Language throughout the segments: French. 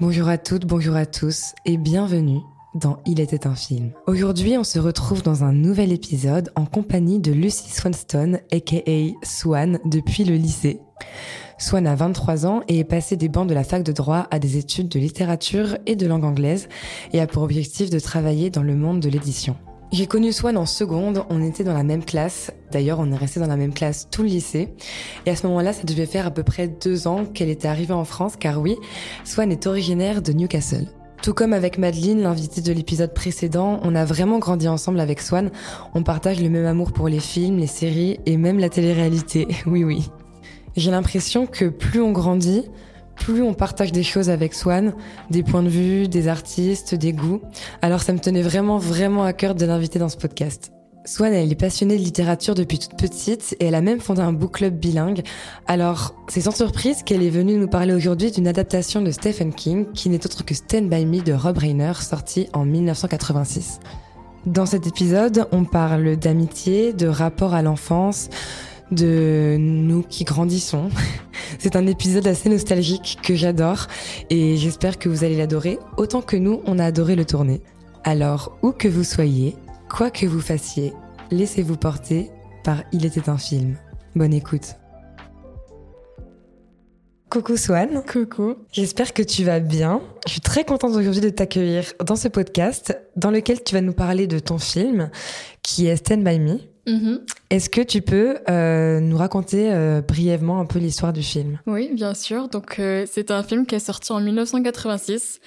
Bonjour à toutes, bonjour à tous et bienvenue dans Il était un film. Aujourd'hui, on se retrouve dans un nouvel épisode en compagnie de Lucy Swanston, aka Swan, depuis le lycée. Swan a 23 ans et est passée des bancs de la fac de droit à des études de littérature et de langue anglaise et a pour objectif de travailler dans le monde de l'édition. J'ai connu Swan en seconde, on était dans la même classe. D'ailleurs, on est resté dans la même classe tout le lycée. Et à ce moment-là, ça devait faire à peu près deux ans qu'elle était arrivée en France, car oui, Swan est originaire de Newcastle. Tout comme avec Madeleine, l'invitée de l'épisode précédent, on a vraiment grandi ensemble avec Swan. On partage le même amour pour les films, les séries et même la télé-réalité. Oui, oui. J'ai l'impression que plus on grandit, plus on partage des choses avec Swan, des points de vue, des artistes, des goûts. Alors ça me tenait vraiment, vraiment à cœur de l'inviter dans ce podcast. Swan, elle est passionnée de littérature depuis toute petite et elle a même fondé un book club bilingue. Alors, c'est sans surprise qu'elle est venue nous parler aujourd'hui d'une adaptation de Stephen King qui n'est autre que Stand By Me de Rob Reiner, sorti en 1986. Dans cet épisode, on parle d'amitié, de rapport à l'enfance, de nous qui grandissons. C'est un épisode assez nostalgique que j'adore et j'espère que vous allez l'adorer autant que nous on a adoré le tourner. Alors, où que vous soyez, quoi que vous fassiez, laissez-vous porter par Il était un film. Bonne écoute. Coucou Swan. Coucou. J'espère que tu vas bien. Je suis très contente aujourd'hui de t'accueillir dans ce podcast dans lequel tu vas nous parler de ton film qui est Stand By Me. Mhm. Est-ce que tu peux euh, nous raconter euh, brièvement un peu l'histoire du film? Oui, bien sûr. Donc, euh, c'est un film qui est sorti en 1986,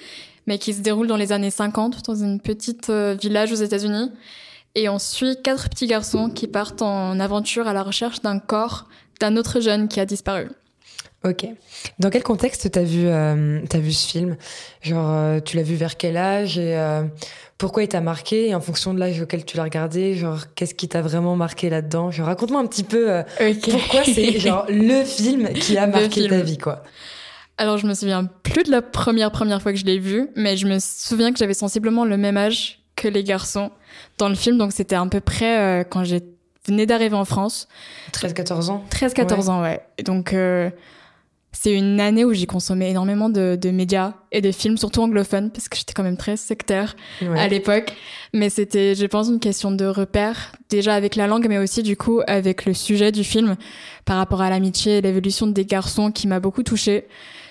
mais qui se déroule dans les années 50 dans une petite euh, village aux États-Unis. Et on suit quatre petits garçons qui partent en aventure à la recherche d'un corps d'un autre jeune qui a disparu. Ok. Dans quel contexte t'as vu euh, t'as vu ce film? Genre, euh, tu l'as vu vers quel âge et euh, pourquoi il t'a marqué? Et en fonction de l'âge auquel tu l'as regardé, genre, qu'est-ce qui t'a vraiment marqué là-dedans? Genre, raconte-moi un petit peu euh, Ok. pourquoi c'est genre le film qui a marqué ta vie, quoi? Alors, je me souviens plus de la première première fois que je l'ai vu, mais je me souviens que j'avais sensiblement le même âge que les garçons dans le film. Donc, c'était à peu près euh, quand j'ai venais d'arriver en France. 13-14 ans 13-14 ans, ouais. Et Donc, euh, c'est une année où j'ai consommé énormément de, de médias et de films, surtout anglophones, parce que j'étais quand même très sectaire Ouais. à l'époque. Mais c'était, je pense, une question de repère, déjà avec la langue, mais aussi, du coup, avec le sujet du film, par rapport à l'amitié et l'évolution des garçons qui m'a beaucoup touchée.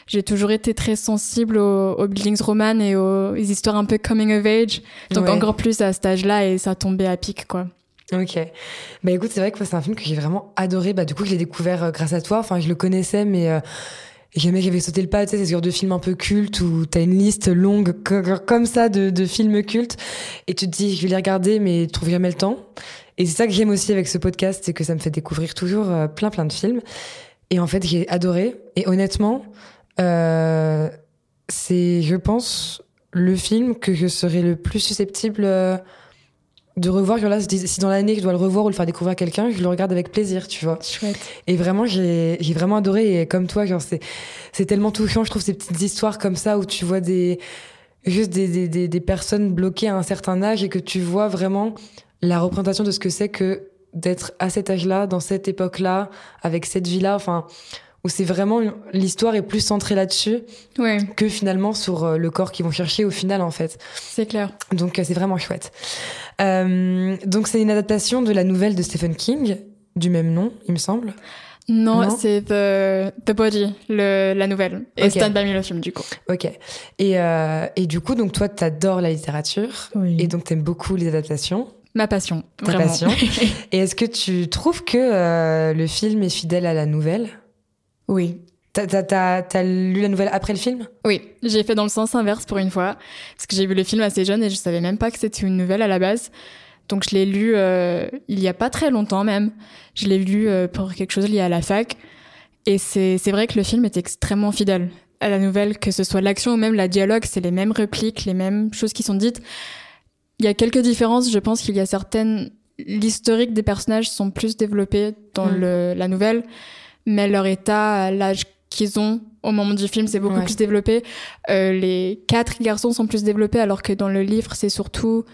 J'ai toujours été très sensible aux, aux buildings romanes et aux, aux histoires un peu coming of age. Donc, Ouais. encore plus à cet âge-là, et ça tombait à pic, quoi. Ok. Bah écoute, c'est vrai que c'est un film que j'ai vraiment adoré. Bah du coup, je l'ai découvert euh, grâce à toi. Enfin, je le connaissais, mais euh, jamais j'avais sauté le pas. Tu sais, c'est ce genre de film un peu culte où t'as une liste longue co- comme ça de, de films cultes et tu te dis, je vais les regarder, mais tu trouves jamais le temps. Et c'est ça que j'aime aussi avec ce podcast, c'est que ça me fait découvrir toujours euh, plein plein de films. Et en fait, j'ai adoré. Et honnêtement, euh, c'est, je pense, le film que je serais le plus susceptible euh, de revoir. Là, si dans l'année je dois le revoir ou le faire découvrir à quelqu'un, je le regarde avec plaisir, tu vois. Chouette. Et vraiment, j'ai vraiment adoré. Et comme toi, genre, c'est c'est tellement touchant, je trouve, ces petites histoires comme ça où tu vois des juste des, des, des, des personnes bloquées à un certain âge et que tu vois vraiment la représentation de ce que c'est que d'être à cet âge-là, dans cette époque-là, avec cette vie-là. Enfin, où c'est vraiment l'histoire est plus centrée là-dessus Ouais, que finalement sur euh, le corps qu'ils vont chercher au final, en fait. c'est clair. Donc euh, c'est vraiment chouette. Euh, donc c'est une adaptation de la nouvelle de Stephen King du même nom, il me semble. Non, Non c'est The, The Body, le, la nouvelle. Et Ok. Stand By Me, le film, du coup. Ok. Et, euh, et du coup, donc toi, t'adores la littérature et donc t'aimes beaucoup les adaptations. Ma passion, Ta vraiment. passion. Et est-ce que tu trouves que euh, le film est fidèle à la nouvelle? Oui. T'as lu la nouvelle après le film? Oui, j'ai fait dans le sens inverse pour une fois, parce que j'ai vu le film assez jeune et je savais même pas que c'était une nouvelle à la base. Donc je l'ai lu euh, il y a pas très longtemps même. Je l'ai lu euh, pour quelque chose lié à la fac. Et c'est vrai que le film est extrêmement fidèle à la nouvelle, que ce soit l'action ou même la dialogue, c'est les mêmes répliques, les mêmes choses qui sont dites. Il y a quelques différences, je pense qu'il y a certaines... L'historique des personnages sont plus développés dans Mm. le, la nouvelle, mais leur état, à l'âge qu'ils ont au moment du film, c'est beaucoup Ouais. plus développé. Euh, les quatre garçons sont plus développés, alors que dans le livre, c'est surtout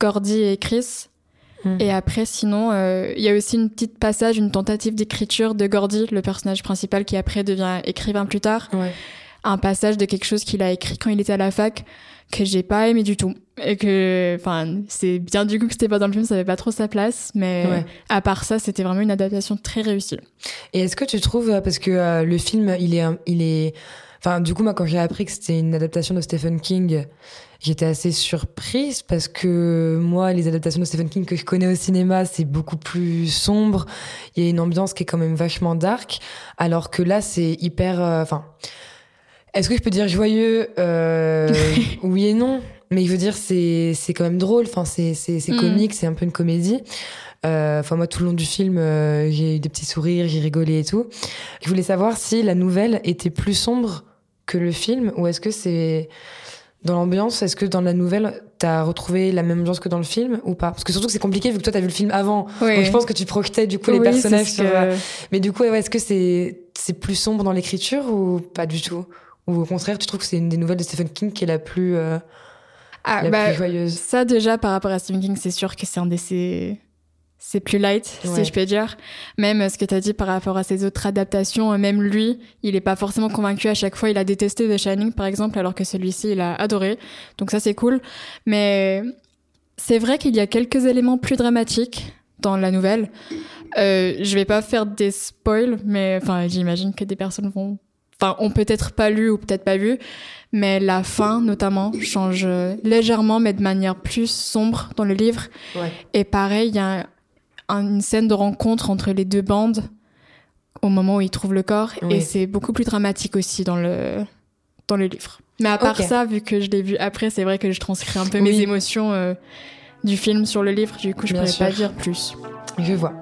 Gordy et Chris. Mm. Et après, sinon, euh, il y a aussi une petite passage, une tentative d'écriture de Gordy, le personnage principal qui après devient écrivain plus tard. Ouais. Un passage de quelque chose qu'il a écrit quand il était à la fac que j'ai pas aimé du tout. Et que enfin c'est bien du coup que c'était pas dans le film ça avait pas trop sa place mais à part ça c'était vraiment une adaptation très réussie. Et est-ce que tu trouves euh, parce que euh, le film il est il est enfin du coup moi quand j'ai appris que c'était une adaptation de Stephen King j'étais assez surprise parce que moi les adaptations de Stephen King que je connais au cinéma c'est beaucoup plus sombre. Il y a une ambiance qui est quand même vachement dark. Alors que là c'est hyper euh, enfin est-ce que je peux dire joyeux euh, Oui et non? Mais je veux dire, c'est c'est quand même drôle. Enfin, c'est c'est c'est mm. comique, c'est un peu une comédie. Euh, enfin, moi, tout le long du film, euh, j'ai eu des petits sourires, j'ai rigolé et tout. Je voulais savoir si la nouvelle était plus sombre que le film, ou est-ce que c'est dans l'ambiance, est-ce que dans la nouvelle, t'as retrouvé la même ambiance que dans le film ou pas? Parce que surtout que c'est compliqué vu que toi t'as vu le film avant. Donc je pense que tu projetais du coup les personnages sur. Mais du coup, ouais, est-ce que c'est c'est plus sombre dans l'écriture ou pas du tout? Ou au contraire, tu trouves que c'est une des nouvelles de Stephen King qui est la plus, euh, ah, la bah, plus joyeuse Ça, déjà, par rapport à Stephen King, c'est sûr que c'est un des ses... C'est plus light, si je peux dire. Même ce que tu as dit par rapport à ses autres adaptations, même lui, il est pas forcément convaincu à chaque fois. Il a détesté The Shining, par exemple, alors que celui-ci, il a adoré. Donc ça, c'est cool. Mais c'est vrai qu'il y a quelques éléments plus dramatiques dans la nouvelle. Euh, je vais pas faire des spoils, mais enfin, j'imagine que des personnes vont enfin, ont peut-être pas lu ou peut-être pas vu, mais la fin notamment change légèrement, mais de manière plus sombre dans le livre. Et pareil, il y a une scène de rencontre entre les deux bandes au moment où ils trouvent le corps, et c'est beaucoup plus dramatique aussi dans le dans le livre. Mais à part ça, vu que je l'ai vu après, c'est vrai que je transcris un peu mes émotions euh, du film sur le livre. Du coup, je pourrais pas dire plus. Je vois.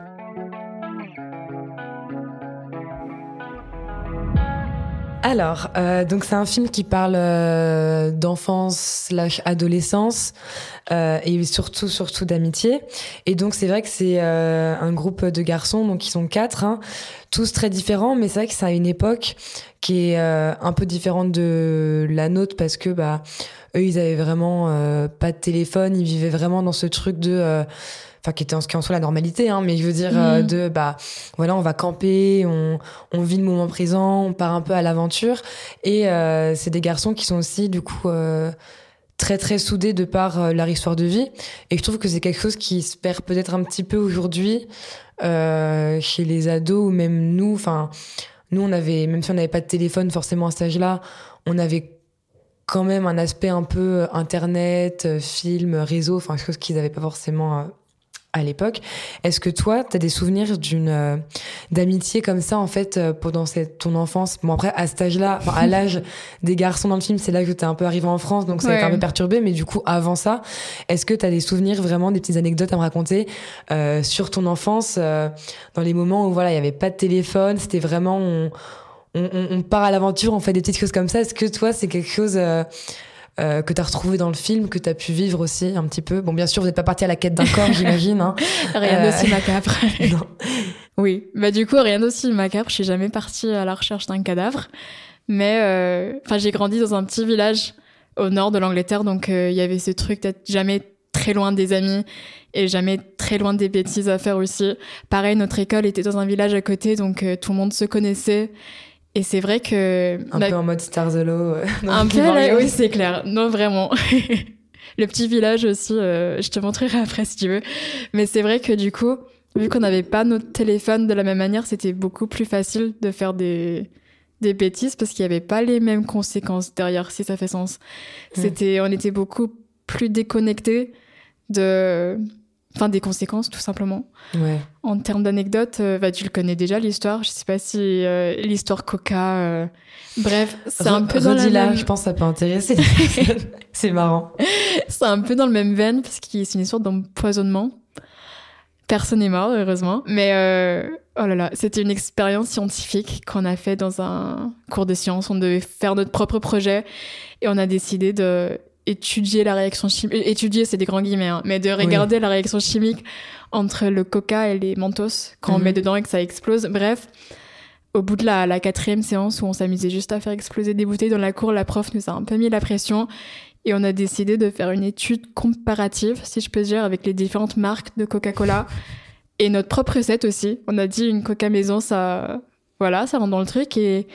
Alors, euh, donc c'est un film qui parle euh, d'enfance slash adolescence euh, et surtout surtout d'amitié. Et donc c'est vrai que c'est euh, un groupe de garçons, donc ils sont quatre, hein, tous très différents, mais c'est vrai que c'est à une époque qui est euh, un peu différente de la nôtre parce que bah eux ils avaient vraiment pas de téléphone, ils vivaient vraiment dans ce truc de enfin qui était en qui en soit la normalité hein, mais je veux dire euh, mhm. de bah voilà on va camper on, on vit le moment présent on part un peu à l'aventure. Et euh, c'est des garçons qui sont aussi du coup euh, très très soudés de par leur histoire de vie. Et je trouve que c'est quelque chose qui se perd peut-être un petit peu aujourd'hui chez les ados ou même nous. Enfin nous on avait même si on n'avait pas de téléphone forcément à cet âge-là on avait quand même un aspect un peu internet, film, réseau, enfin chose qu'ils n'avaient pas forcément à l'époque. Est-ce que toi, tu as des souvenirs d'une euh, d'amitié comme ça en fait euh, pendant cette, ton enfance? Bon après à cet âge-là, à l'âge des garçons dans le film, c'est là que tu es un peu arrivé en France, donc ça a été un peu perturbé. Mais du coup, avant ça, est-ce que tu as des souvenirs vraiment, des petites anecdotes à me raconter euh, sur ton enfance, dans les moments où voilà, il y avait pas de téléphone, c'était vraiment on, on, on, part à l'aventure, on fait des petites choses comme ça? Est-ce que toi, c'est quelque chose euh, que tu as retrouvé dans le film, que tu as pu vivre aussi un petit peu. Bon, bien sûr, vous n'êtes pas parti à la quête d'un corps, j'imagine. Hein. Rien d'aussi euh, macabre. non. Oui, bah du coup, rien d'aussi macabre. Je suis jamais partie à la recherche d'un cadavre. Mais euh, enfin, j'ai grandi dans un petit village au nord de l'Angleterre, donc il y avait ce truc d'être jamais très loin des amis et jamais très loin des bêtises à faire aussi. Pareil, notre école était dans un village à côté, donc tout le monde se connaissait. Et c'est vrai que... Un peu en mode Star the Low. Euh, un peu là, oui, c'est clair. Non, vraiment. le petit village aussi, euh, je te montrerai après si tu veux. Mais c'est vrai que du coup, vu qu'on n'avait pas notre téléphone de la même manière, c'était beaucoup plus facile de faire des, des bêtises parce qu'il n'y avait pas les mêmes conséquences derrière, si ça fait sens. C'était, on était beaucoup plus déconnectés de, enfin des conséquences tout simplement. Ouais. En termes d'anecdotes, euh, bah, tu le connais déjà l'histoire. Je sais pas si euh, l'histoire Coca. Euh, bref, c'est un peu dans la même... je pense que ça peut intéresser. c'est marrant. C'est un peu dans le même veine parce que c'est une histoire d'empoisonnement. Personne n'est mort heureusement, mais oh là là, c'était une expérience scientifique qu'on a fait dans un cours de sciences. On devait faire notre propre projet et on a décidé de étudier la réaction chimique, étudier c'est des grands guillemets, hein, mais de regarder la réaction chimique entre le coca et les mentos quand on mhm. met dedans et que ça explose. Bref, au bout de la, la quatrième séance où on s'amusait juste à faire exploser des bouteilles dans la cour, la prof nous a un peu mis la pression Et on a décidé de faire une étude comparative, si je peux dire, avec les différentes marques de Coca-Cola et notre propre recette aussi. On a dit une Coca maison, ça, voilà, ça rentre dans le truc et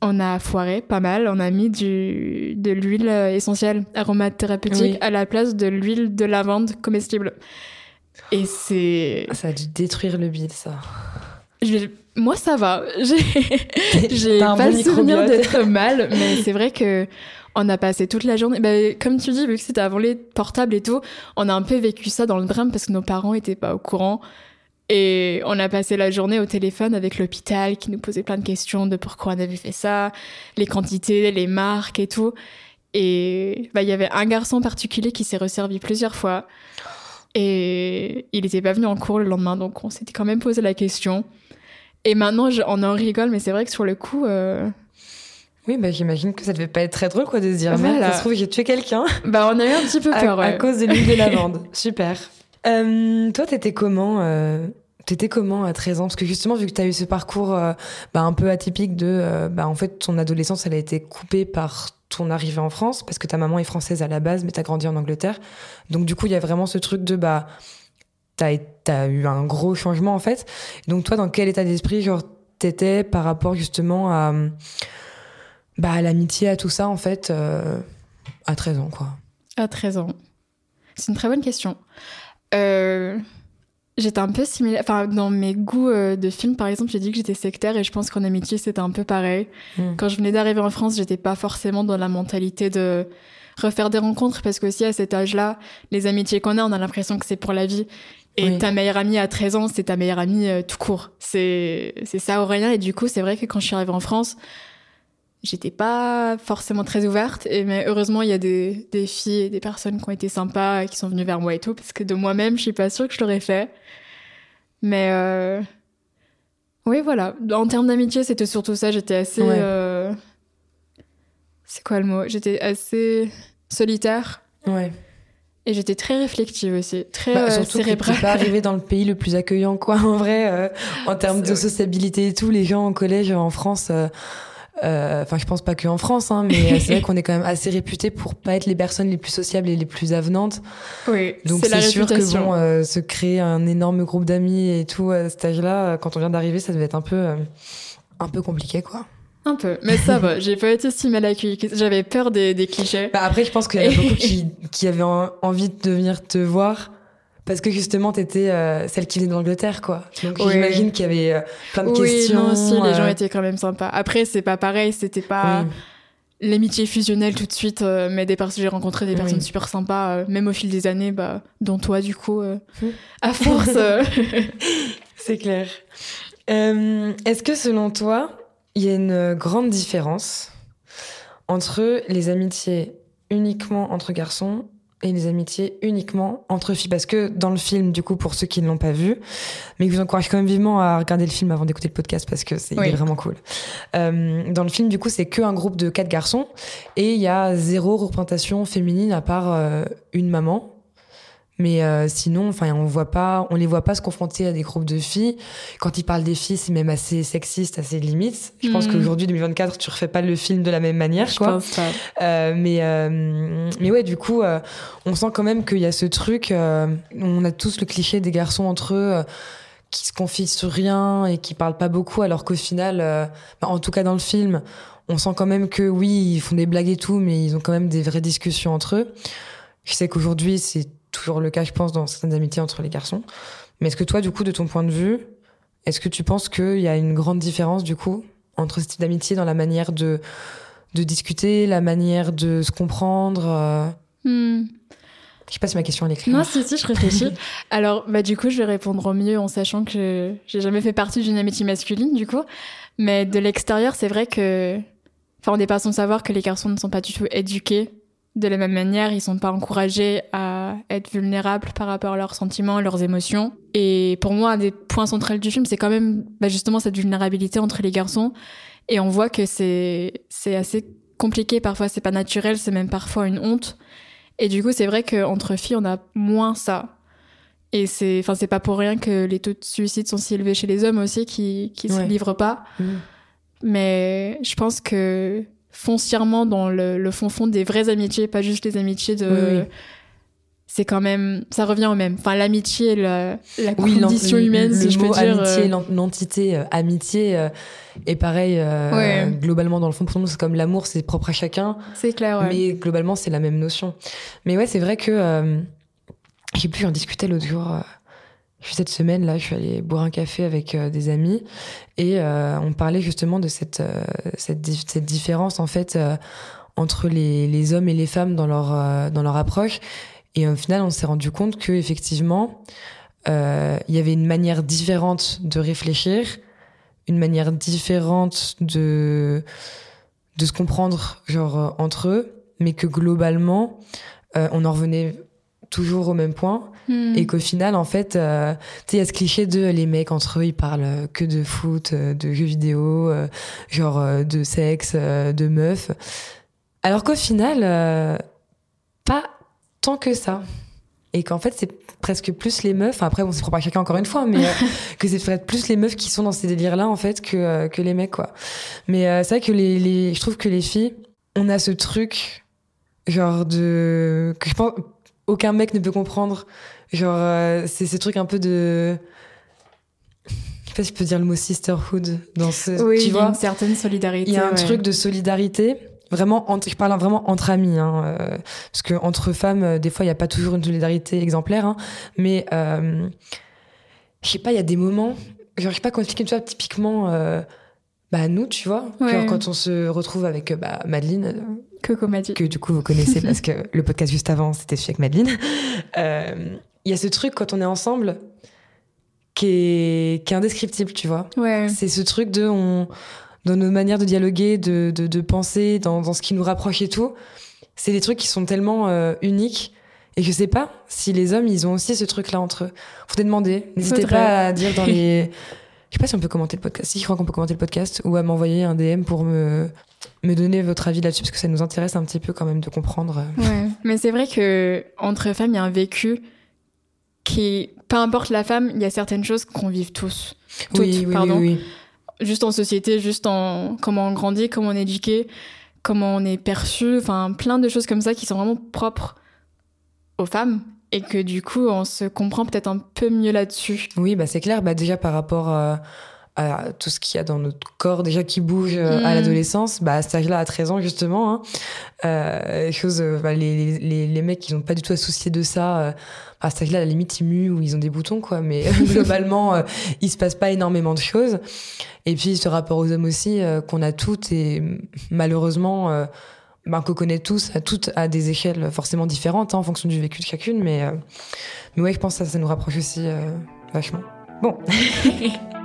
on a foiré pas mal. On a mis du, de l'huile essentielle aromathérapeutique à la place de l'huile de lavande comestible. Et c'est. Ça a dû détruire le bide, ça. Moi, ça va. J'ai pas le souvenir d'être mal, mais c'est vrai que on a passé toute la journée. Bah, comme tu dis, vu que c'était avant les portables et tout, on a un peu vécu ça dans le drame parce que nos parents étaient pas au courant. Et on a passé la journée au téléphone avec l'hôpital qui nous posait plein de questions de pourquoi on avait fait ça, les quantités, les marques et tout. Et bah, il y avait un garçon particulier qui s'est resservi plusieurs fois. Et il n'était pas venu en cours le lendemain, donc on s'était quand même posé la question. Et maintenant, on en rigole, mais c'est vrai que sur le coup. Euh, oui, bah, j'imagine que ça devait pas être très drôle, quoi, de se dire, voilà. ça se trouve, j'ai tué quelqu'un. Bah, on a eu un petit peu peur, à, cause de l'huile de lavande. Super. Euh, toi, t'étais comment euh, T'étais comment à 13 ans? Parce que justement, vu que t'as eu ce parcours euh, bah, un peu atypique de, euh, bah, en fait, ton adolescence, elle a été coupée par ton arrivée en France, parce que ta maman est française à la base, mais t'as grandi en Angleterre. Donc, du coup, il y a vraiment ce truc de, bah, t'as as eu un gros changement, en fait. Donc, toi, dans quel état d'esprit, genre, t'étais par rapport justement à, bah, l'amitié, à tout ça, en fait, euh, à 13 ans, quoi? À 13 ans. C'est une très bonne question. Euh J'étais un peu similaire. Enfin, dans mes goûts euh, de films, par exemple, j'ai dit que j'étais sectaire et je pense qu'en amitié, c'était un peu pareil. Hmm. Quand je venais d'arriver en France, j'étais pas forcément dans la mentalité de refaire des rencontres parce qu'aussi à cet âge-là, les amitiés qu'on a, on a l'impression que c'est pour la vie. Et ta meilleure amie à 13 ans, c'est ta meilleure amie euh, tout court. C'est, c'est ça ou rien. Et du coup, c'est vrai que quand je suis arrivée en France, j'étais pas forcément très ouverte. Et, mais heureusement, il y a des, des filles et des personnes qui ont été sympas et qui sont venues vers moi et tout. Parce que de moi-même, je suis pas sûre que je l'aurais fait. Mais euh... oui, voilà. En termes d'amitié, c'était surtout ça. J'étais assez. Euh... C'est quoi le mot? J'étais assez solitaire. Ouais. Et j'étais très réflective aussi, très bah, euh, cérébrale. pas arrivé dans le pays le plus accueillant, quoi. En vrai, euh, en termes de sociabilité et tout, les gens en collège en France. Euh, euh, enfin, je pense pas qu'en France, hein, mais c'est vrai qu'on est quand même assez réputé pour pas être les personnes les plus sociables et les plus avenantes. Oui, donc c'est sûr que bon, euh, se créer un énorme groupe d'amis et tout à cet âge-là, quand on vient d'arriver, ça devait être un peu, euh, un peu compliqué, quoi. Un peu, mais ça va, j'ai pas été si mal accueillie. J'avais peur des, des clichés. Bah après, je pense qu'il y a beaucoup qui, qui avaient envie de venir te voir parce que justement, t'étais euh, celle qui venait d'Angleterre, quoi. Donc j'imagine qu'il y avait euh, plein de oui, questions. Non, aussi, les gens euh. étaient quand même sympas. Après, c'est pas pareil, c'était pas l'amitié fusionnelle tout de suite, mais des personnes, j'ai rencontré des personnes super sympas, même au fil des années, bah, dont toi, du coup, à force. c'est clair. Est-ce que selon toi, il y a une grande différence entre les amitiés uniquement entre garçons et les amitiés uniquement entre filles. Parce que dans le film, du coup, pour ceux qui ne l'ont pas vu, mais je vous encourage quand même vivement à regarder le film avant d'écouter le podcast parce que c'est vraiment cool. Euh, dans le film, du coup, c'est que un groupe de quatre garçons et il y a zéro représentation féminine à part euh, une maman mais euh, sinon, enfin, on voit pas, on les voit pas se confronter à des groupes de filles. Quand ils parlent des filles, c'est même assez sexiste, assez limite. Je pense hmm. qu'aujourd'hui, 2024, tu refais pas le film de la même manière, Je quoi. Pense pas. Euh, mais euh, mais ouais, du coup, euh, on sent quand même qu'il y a ce truc. Euh, on a tous le cliché des garçons entre eux qui se confient sur rien et qui parlent pas beaucoup, alors qu'au final, bah, en tout cas dans le film, on sent quand même que oui, ils font des blagues et tout, mais ils ont quand même des vraies discussions entre eux. Je sais qu'aujourd'hui, c'est toujours le cas, je pense, dans certaines amitiés entre les garçons. Mais est-ce que toi, du coup, de ton point de vue, est-ce que tu penses qu'il y a une grande différence, du coup, entre ce type d'amitié dans la manière de, de discuter, la manière de se comprendre euh hmm. Je sais pas si ma question est claire. Non, si, si, je réfléchis. Alors, bah, du coup, je vais répondre au mieux en sachant que j'ai jamais fait partie d'une amitié masculine, du coup. Mais de l'extérieur, c'est vrai que, enfin, on n'est pas sans savoir que les garçons ne sont pas du tout éduqués de la même manière, ils sont pas encouragés à être vulnérables par rapport à leurs sentiments, leurs émotions. Et pour moi, un des points centraux du film, c'est quand même bah, justement cette vulnérabilité entre les garçons. Et on voit que c'est c'est assez compliqué. Parfois, c'est pas naturel, c'est même parfois une honte. Et du coup, c'est vrai qu'entre filles, on a moins ça. Et c'est, enfin, c'est pas pour rien que les taux de suicide sont si élevés chez les hommes aussi, qui qui se livrent pas. Mmh. Mais je pense que foncièrement dans le, le fond fond des vraies amitiés, pas juste les amitiés de. Oui, oui. C'est quand même, ça revient au même. Enfin, l'amitié, la, la Oui, condition humaine, le si je peux mot dire. amitié, euh, l'en- l'entité euh, amitié euh, est pareil euh, Ouais. globalement dans le fond pour nous c'est comme l'amour c'est propre à chacun c'est clair. Ouais. mais globalement c'est la même notion mais ouais c'est vrai que euh, j'ai pu en discuter l'autre jour cette semaine là je suis allée boire un café avec euh, des amis et euh, on parlait justement de cette euh, cette, cette différence en fait euh, entre les, les hommes et les femmes dans leur euh, dans leur approche et au final on s'est rendu compte que effectivement il y avait une manière différente de réfléchir une manière différente de de se comprendre genre entre eux mais que globalement on en revenait toujours au même point Hmm. et qu'au final en fait euh, tu sais il y a ce cliché de les mecs entre eux ils parlent que de foot euh, de jeux vidéo euh, genre euh, de sexe euh, de meufs. Alors qu'au final euh, pas tant que ça. Et qu'en fait c'est presque plus les meufs enfin, après bon c'est propre à chacun encore une fois mais euh, que c'est peut-être plus les meufs qui sont dans ces délires là en fait que euh, que les mecs quoi. Mais euh, c'est vrai que les, les je trouve que les filles on a ce truc genre de que je pense aucun mec ne peut comprendre genre euh, c'est ce truc un peu de je sais pas si je peux dire le mot sisterhood dans ce oui, tu il y a vois une certaine solidarité. il y a un ouais. truc de solidarité vraiment entre, je parle vraiment entre amis hein, euh, parce que entre femmes euh, des fois il y a pas toujours une solidarité exemplaire hein, mais euh, je sais pas il y a des moments genre je sais pas comment expliquer tu vois typiquement euh, bah nous tu vois Ouais. genre quand on se retrouve avec bah, Madeleine que du coup vous connaissez parce que le podcast juste avant c'était celui avec Madeleine. Euh, Il y a ce truc quand on est ensemble qui est, qui est indescriptible, tu vois. Ouais. C'est ce truc de on, dans nos manières de dialoguer, de, de, de penser, dans, dans ce qui nous rapproche et tout. C'est des trucs qui sont tellement euh, uniques. Et je sais pas si les hommes, ils ont aussi ce truc-là entre eux. Faut te demander. N'hésitez pas à dire dans les. Je sais pas si on peut commenter le podcast. Si, je crois qu'on peut commenter le podcast ou à m'envoyer un DM pour me, me donner votre avis là-dessus parce que ça nous intéresse un petit peu quand même de comprendre. euh. Ouais. Mais c'est vrai que entre femmes, il y a un vécu qui, peu importe la femme, il y a certaines choses qu'on vive tous. Toutes, oui, oui, pardon. oui, Juste en société, juste en comment on grandit, comment on est éduqué, comment on est perçu, enfin plein de choses comme ça qui sont vraiment propres aux femmes et que du coup on se comprend peut-être un peu mieux là-dessus. oui. Oui, bah c'est clair. Bah déjà par rapport euh, à tout ce qu'il y a dans notre corps déjà qui bouge euh, à Mm. l'adolescence, bah à cet âge-là, à 13 ans justement, hein, euh, les choses, euh, bah, les, les, les mecs ils n'ont pas du tout à soucier de ça. euh, à cet âge-là, à la limite ils muent ou ils ont des boutons quoi, mais globalement euh, il se passe pas énormément de choses. Et puis ce rapport aux hommes aussi qu'on a toutes et malheureusement ben, qu'on connaît tous, à toutes à des échelles forcément différentes hein, en fonction du vécu de chacune, mais mais ouais je pense que ça, ça nous rapproche aussi vachement. Bon.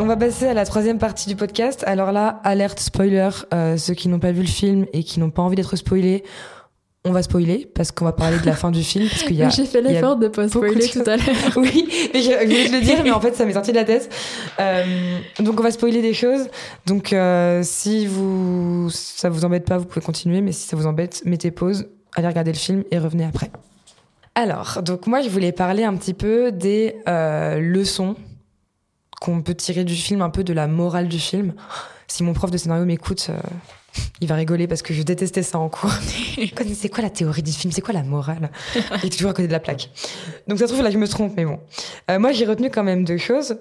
On va passer à la troisième partie du podcast. Alors là, alerte spoiler, euh, ceux qui n'ont pas vu le film et qui n'ont pas envie d'être spoilés, on va spoiler parce qu'on va parler de la fin du film parce qu'il y a J'ai fait l'effort de pas spoiler de tout à l'heure. oui, mais je, voulais te le dire, mais en fait, ça m'est sorti de la tête. Euh, donc, on va spoiler des choses. Donc, euh, si vous, ça vous embête pas, vous pouvez continuer, mais si ça vous embête, mettez pause, allez regarder le film et revenez après. Alors, donc moi, je voulais parler un petit peu des euh, leçons qu'on peut tirer du film, un peu de la morale du film. Si mon prof de scénario m'écoute, euh, il va rigoler parce que je détestais ça en cours. c'est quoi la théorie du film? C'est quoi la morale? Il est toujours à côté de la plaque. Donc ça se trouve là je me trompe, mais bon. Euh, moi j'ai retenu quand même deux choses.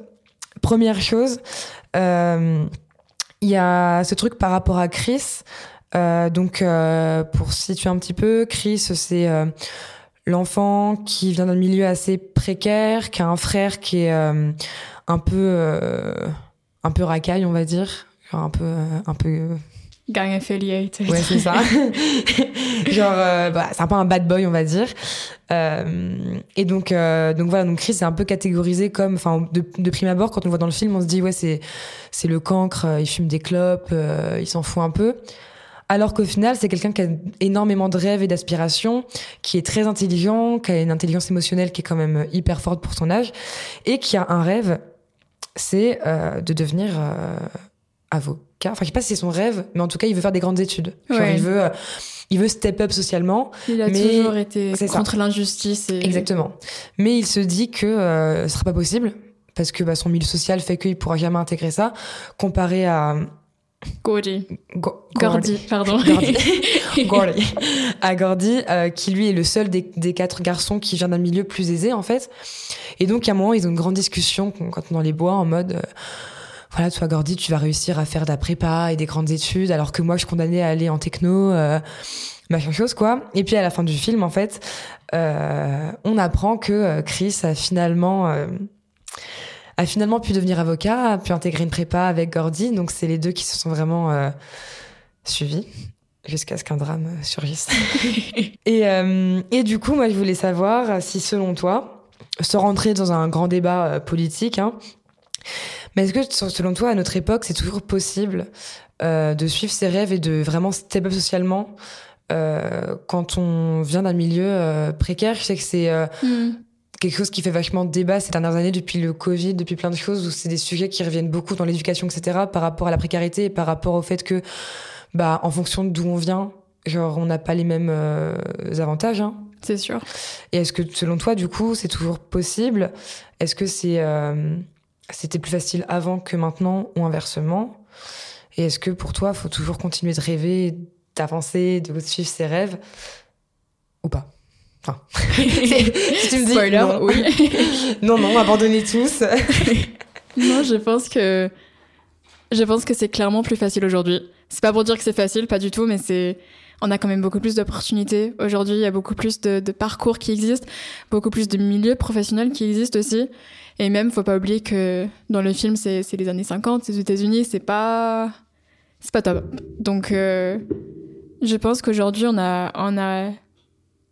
Première chose, euh, il y a ce truc par rapport à Chris. Donc pour situer un petit peu, Chris c'est l'enfant qui vient d'un milieu assez précaire, qui a un frère qui est un peu euh, un peu racaille on va dire, genre un peu euh, un peu Gang affiliated. Ouais, c'est ça. Genre, euh, bah, c'est un peu un bad boy, on va dire. Euh, et donc, euh, donc voilà, donc Chris est un peu catégorisé comme, enfin, de, de prime abord, quand on le voit dans le film, on se dit ouais, c'est c'est le cancre, euh, il fume des clopes, euh, il s'en fout un peu. Alors qu'au final, c'est quelqu'un qui a énormément de rêves et d'aspirations, qui est très intelligent, qui a une intelligence émotionnelle qui est quand même hyper forte pour son âge, et qui a un rêve, c'est euh, de devenir euh, avocat. Enfin, je sais pas si c'est son rêve, mais en tout cas, il veut faire des grandes études. Genre, Ouais. il veut, euh, il veut step up socialement. Il a Mais toujours été contre l'injustice. Et... Exactement. Mais il se dit que euh, ce sera pas possible parce que bah, son milieu social fait qu'il pourra jamais intégrer ça, comparé à Gordy. Go- Gordy, pardon. Gordy. Gordy. À Gordy, euh, qui lui est le seul des, des quatre garçons qui vient d'un milieu plus aisé, en fait. Et donc, à un moment, ils ont une grande discussion quand on est dans les bois, en mode, euh, voilà, toi, Gordy, tu vas réussir à faire de la prépa et des grandes études, alors que moi, je suis condamnée à aller en techno, euh, machin chose, quoi. Et puis, à la fin du film, en fait, on apprend que Chris a finalement... a finalement pu devenir avocat, a pu intégrer une prépa avec Gordy. Donc, c'est les deux qui se sont vraiment euh, suivis jusqu'à ce qu'un drame euh, surgisse. et, euh, et du coup, moi, je voulais savoir si, selon toi, sans rentrer dans un grand débat euh, politique, hein, mais est-ce que, selon toi, à notre époque, c'est toujours possible euh, de suivre ses rêves et de vraiment step up socialement euh, quand on vient d'un milieu euh, précaire? Je sais que c'est euh, Hmm. Quelque chose qui fait vachement débat ces dernières années depuis le Covid, depuis plein de choses où c'est des sujets qui reviennent beaucoup dans l'éducation, etc. par rapport à la précarité et par rapport au fait que, bah, en fonction d'où on vient, genre, on n'a pas les mêmes euh, avantages. Hein. C'est sûr. Et est-ce que, selon toi, du coup, c'est toujours possible? Est-ce que c'est, euh, c'était plus facile avant que maintenant ou inversement? Et est-ce que pour toi, il faut toujours continuer de rêver, d'avancer, de suivre ses rêves ou pas? Enfin, si tu me dis Spoiler, non. oui. non, non, abandonnez tous. Non, je pense que je pense que c'est clairement plus facile aujourd'hui. C'est pas pour dire que c'est facile, pas du tout, mais c'est on a quand même beaucoup plus d'opportunités aujourd'hui. Il y a beaucoup plus de, de parcours qui existent, beaucoup plus de milieux professionnels qui existent aussi. Et même, faut pas oublier que dans le film, c'est c'est les années 50, c'est aux États-Unis, c'est pas c'est pas top. Donc, euh, je pense qu'aujourd'hui, on a on a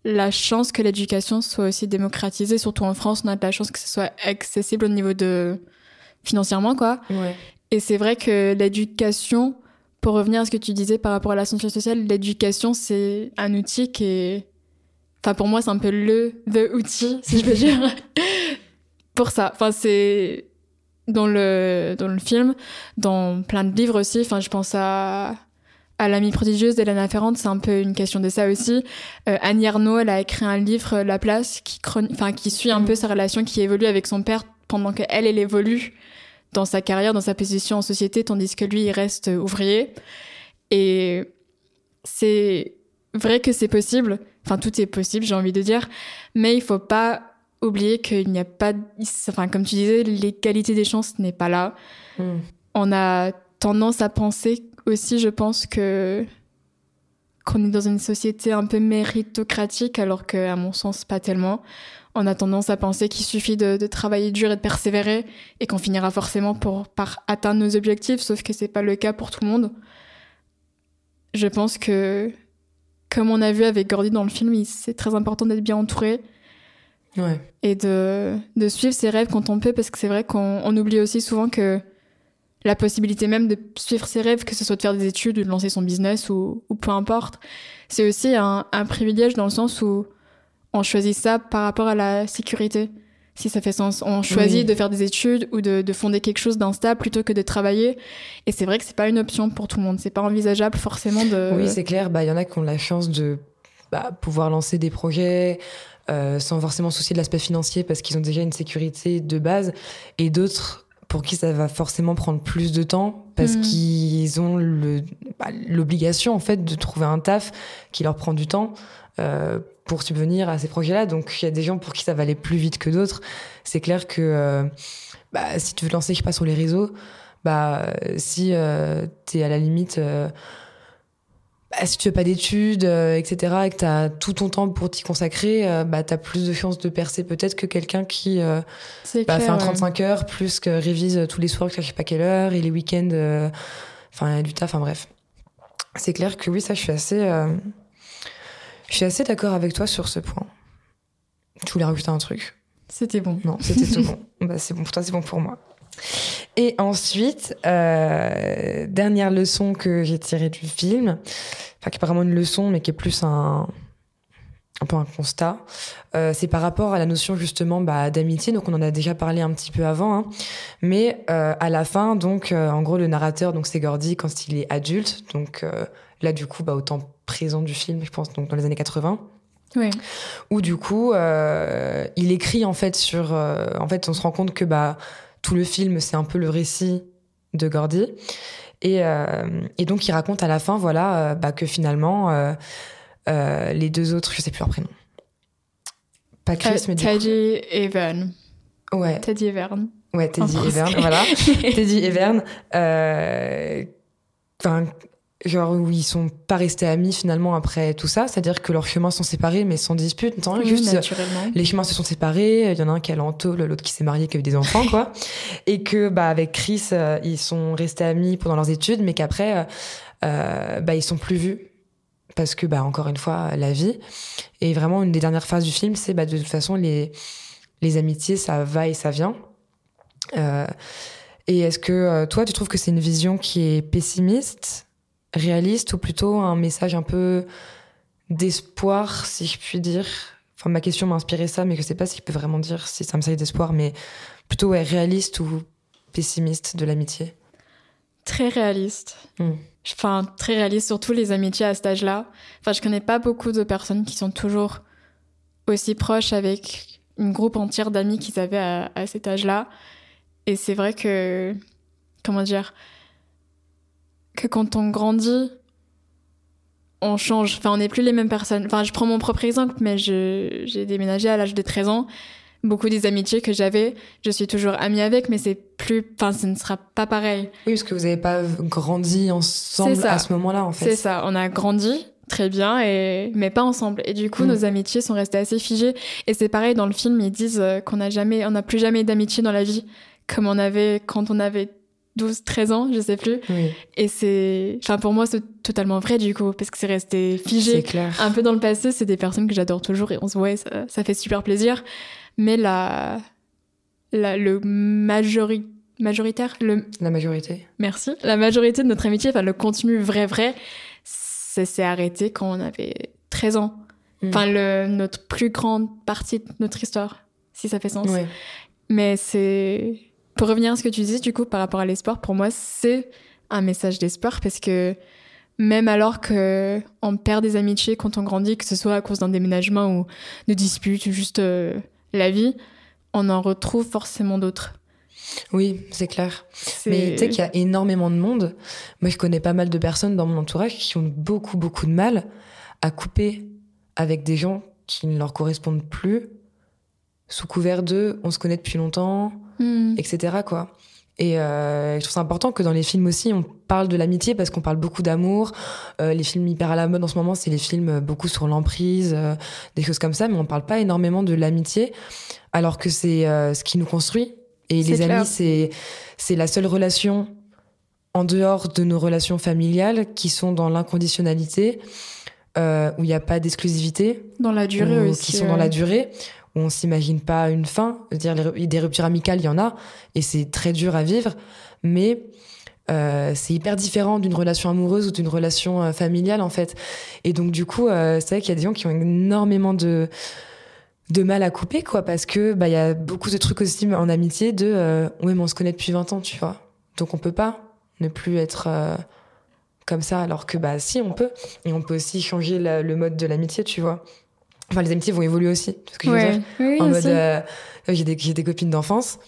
la chance que l'éducation soit aussi démocratisée, surtout en France, on a de la chance que ce soit accessible au niveau de financièrement, quoi. Ouais. Et c'est vrai que l'éducation, pour revenir à ce que tu disais par rapport à l'ascension sociale, l'éducation, c'est un outil qui est... Enfin, pour moi, c'est un peu le the outil, si je peux dire, pour ça. Enfin, c'est dans le, dans le film, dans plein de livres aussi. Enfin, je pense à, à l'amie prodigieuse d'Elena Ferrand, c'est un peu une question de ça aussi. Euh, Annie Arnaud, elle a écrit un livre, La Place, qui, chron- enfin, qui suit un Mm. peu sa relation qui évolue avec son père pendant qu'elle, elle évolue dans sa carrière, dans sa position en société, tandis que lui, il reste ouvrier. Et c'est vrai que c'est possible. Enfin, tout est possible, j'ai envie de dire. Mais il faut pas oublier qu'il n'y a pas, enfin, comme tu disais, l'égalité des chances n'est pas là. Hmm. On a tendance à penser aussi, je pense, que qu'on est dans une société un peu méritocratique, alors que, à mon sens, pas tellement. On a tendance à penser qu'il suffit de, de travailler dur et de persévérer et qu'on finira forcément pour, par atteindre nos objectifs, sauf que c'est pas le cas pour tout le monde. Je pense que, comme on a vu avec Gordy dans le film, il- c'est très important d'être bien entouré Ouais. et de, de suivre ses rêves quand on peut, parce que c'est vrai qu'on on oublie aussi souvent que la possibilité même de suivre ses rêves, que ce soit de faire des études ou de lancer son business ou, ou peu importe, c'est aussi un, un privilège dans le sens où on choisit ça par rapport à la sécurité, si ça fait sens. On choisit Oui. de faire des études ou de, de fonder quelque chose d'instable plutôt que de travailler. Et c'est vrai que c'est pas une option pour tout le monde. C'est pas envisageable forcément de. Oui, c'est clair. Bah, il y en a qui ont la chance de bah, pouvoir lancer des projets euh, sans forcément soucier de l'aspect financier parce qu'ils ont déjà une sécurité de base, et d'autres pour qui ça va forcément prendre plus de temps parce Mhm. qu'ils ont le, bah, l'obligation en fait de trouver un taf qui leur prend du temps. euh, pour subvenir à ces projets-là. Donc, il y a des gens pour qui ça va aller plus vite que d'autres. C'est clair que euh, bah, si tu veux te lancer, je sais pas, sur les réseaux, bah, si tu es à la limite euh, bah, si tu fais pas d'études, euh, etc., et que tu as tout ton temps pour t'y consacrer, euh, bah, tu as plus de chances de percer peut-être que quelqu'un qui euh, bah, fait clair, un ouais. 35 heures, plus que révise tous les soirs, je sais pas quelle heure, et les week-ends, euh, enfin, du taf, enfin bref. C'est clair que oui, ça, je suis assez, euh, je suis assez d'accord avec toi sur ce point. Tu voulais rajouter un truc? C'était bon. non, c'était tout bon. Bah, c'est bon pour toi, c'est bon pour moi. Et ensuite, euh, dernière leçon que j'ai tirée du film, enfin qui est pas vraiment une leçon, mais qui est plus un, un peu un constat, euh, c'est par rapport à la notion justement bah, d'amitié. Donc on en a déjà parlé un petit peu avant, hein. mais euh, à la fin, donc euh, en gros le narrateur, donc c'est Gordy quand il est adulte, donc là du coup bah, au temps présent du film, je pense, donc dans les années 80 Oui. où du coup il écrit en fait sur en fait on se rend compte que bah tout le film, c'est un peu le récit de Gordy. Et, et donc, il raconte à la fin, voilà, bah, que finalement, les deux autres, je sais plus leur prénom. Pas Chris, mais Teddy et Vern. Ouais. Teddy et Vern. Ouais, Teddy et Vern, voilà. Teddy et Vern. Enfin, genre où ils sont pas restés amis finalement après tout ça, c'est-à-dire que leurs chemins sont séparés mais sans dispute, juste naturellement. les chemins se sont séparés, il y en a un qui a l'autre qui s'est marié, qui a eu des enfants quoi, et que bah avec Chris euh, ils sont restés amis pendant leurs études, mais qu'après euh, euh, bah ils sont plus vus. Parce que bah encore une fois la vie. Et vraiment une des dernières phases du film c'est bah de toute façon les les amitiés ça va et ça vient. et est-ce que toi tu trouves que c'est une vision qui est pessimiste? Réaliste ou plutôt un message un peu d'espoir, si je puis dire Enfin, ma question m'a inspiré ça, mais je sais pas si je peux vraiment dire si c'est un message d'espoir, mais plutôt ouais, réaliste ou pessimiste de l'amitié Très réaliste. Hmm. Enfin, très réaliste, surtout les amitiés à cet âge-là. Enfin, je connais pas beaucoup de personnes qui sont toujours aussi proches avec une groupe entière d'amis qu'ils avaient à, à cet âge-là. Et c'est vrai que, comment dire, que quand on grandit, on change. Enfin, on n'est plus les mêmes personnes. Enfin, je prends mon propre exemple, mais j'ai déménagé à l'âge de 13 ans. Beaucoup des amitiés que j'avais, je suis toujours amie avec, mais c'est plus, enfin, ce ne sera pas pareil. Oui, parce que vous n'avez pas grandi ensemble à ce moment-là, en fait. C'est ça. On a grandi très bien, et mais pas ensemble. Et du coup, mm. nos amitiés sont restées assez figées. Et c'est pareil dans le film, ils disent euh, qu'on n'a jamais, on n'a plus jamais d'amitié dans la vie comme on avait quand on avait 12, 13 ans, je sais plus. Et c'est, enfin, pour moi, c'est totalement vrai, du coup, parce que c'est resté figé. Clair. Un peu dans le passé, c'est des personnes que j'adore toujours et on se voit ça, ça, fait super plaisir. Mais la, la, le majori, majoritaire, le. La majorité. Merci. La majorité de notre amitié, enfin, le contenu vrai, vrai, ça s'est arrêté quand on avait 13 ans. Hmm. Enfin, le, notre plus grande partie de notre histoire, si ça fait sens. Mais c'est, pour revenir à ce que tu disais, du coup, par rapport à l'espoir, pour moi, c'est un message d'espoir parce que même alors que on perd des amitiés quand on grandit, que ce soit à cause d'un déménagement ou de disputes ou juste euh, la vie, on en retrouve forcément d'autres. Oui, c'est clair. Mais tu sais qu'il y a énormément de monde. Moi, je connais pas mal de personnes dans mon entourage qui ont beaucoup, beaucoup de mal à couper avec des gens qui ne leur correspondent plus, sous couvert de on se connaît depuis longtemps, Hmm. etc. Quoi. Et euh, je trouve ça important que dans les films aussi, on parle de l'amitié parce qu'on parle beaucoup d'amour. Euh, les films hyper à la mode en ce moment, c'est les films euh, beaucoup sur l'emprise, des choses comme ça, mais on parle pas énormément de l'amitié, alors que c'est ce qui nous construit. Et les amis, c'est c'est la seule relation en dehors de nos relations familiales qui sont dans l'inconditionnalité, où il n'y a pas d'exclusivité. Dans la durée aussi. Qui sont dans la durée, où on s'imagine pas une fin. dire, des ruptures amicales, il y en a, et c'est très dur à vivre, mais euh, c'est hyper différent d'une relation amoureuse ou d'une relation euh, familiale en fait. Et donc du coup, euh, c'est vrai qu'il y a des gens qui ont énormément de de mal à couper quoi, parce que bah il y a beaucoup de trucs aussi en amitié de ouais mais on se connaît depuis 20 ans, tu vois. Donc on peut pas ne plus être comme ça alors que bah si on peut et on peut aussi changer le mode de l'amitié, tu vois. Enfin, les amitiés vont évoluer aussi. ce que je veux dire. en mode, euh, j'ai des, des, copines d'enfance.